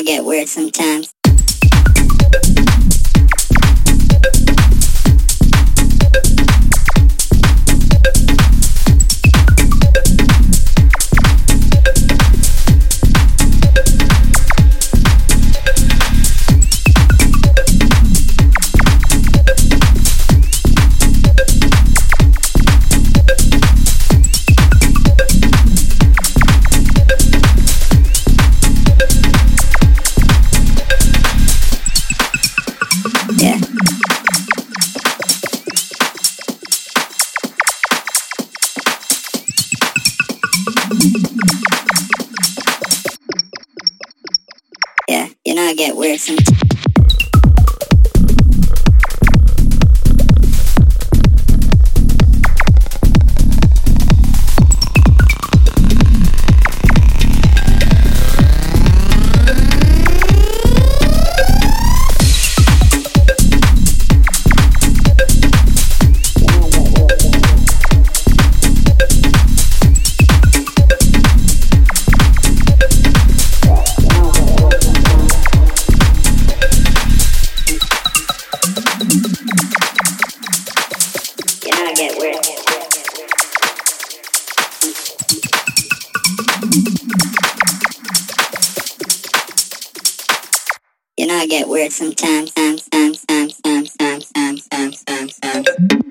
I get weird sometimes. Yeah, you know I get weird sometimes. You know I get weird sometimes, sometimes, sometimes, sometimes, sometimes, sometimes, sometimes.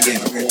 again.